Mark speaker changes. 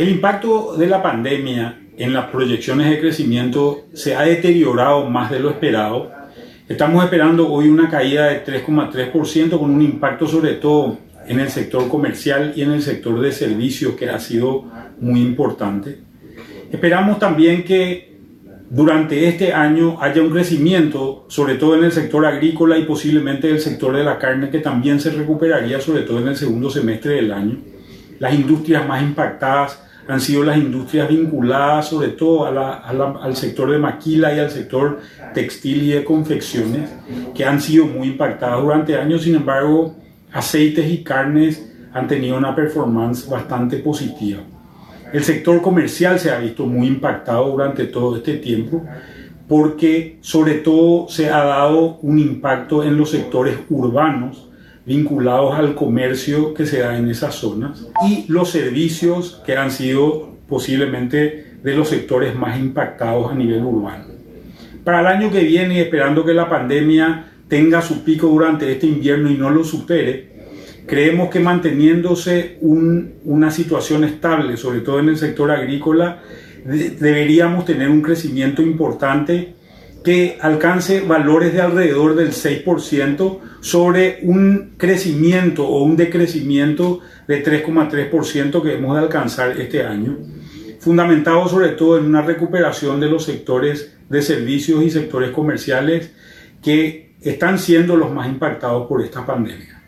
Speaker 1: El impacto de la pandemia en las proyecciones de crecimiento se ha deteriorado más de lo esperado. Estamos esperando hoy una caída de 3,3% con un impacto sobre todo en el sector comercial y en el sector de servicios que ha sido muy importante. Esperamos también que durante este año haya un crecimiento, sobre todo en el sector agrícola y posiblemente el sector de la carne, que también se recuperaría, sobre todo en el segundo semestre del año. Las industrias más impactadas han sido las industrias vinculadas sobre todo al sector de maquila y al sector textil y de confecciones, que han sido muy impactadas durante años. Sin embargo, aceites y carnes han tenido una performance bastante positiva. El sector comercial se ha visto muy impactado durante todo este tiempo porque sobre todo se ha dado un impacto en los sectores urbanos vinculados al comercio que se da en esas zonas y los servicios que han sido posiblemente de los sectores más impactados a nivel urbano. Para el año que viene, esperando que la pandemia tenga su pico durante este invierno y no lo supere, creemos que manteniéndose una situación estable, sobre todo en el sector agrícola, deberíamos tener un crecimiento importante que alcance valores de alrededor del 6% sobre un crecimiento o un decrecimiento de 3,3% que hemos de alcanzar este año, fundamentado sobre todo en una recuperación de los sectores de servicios y sectores comerciales que están siendo los más impactados por esta pandemia.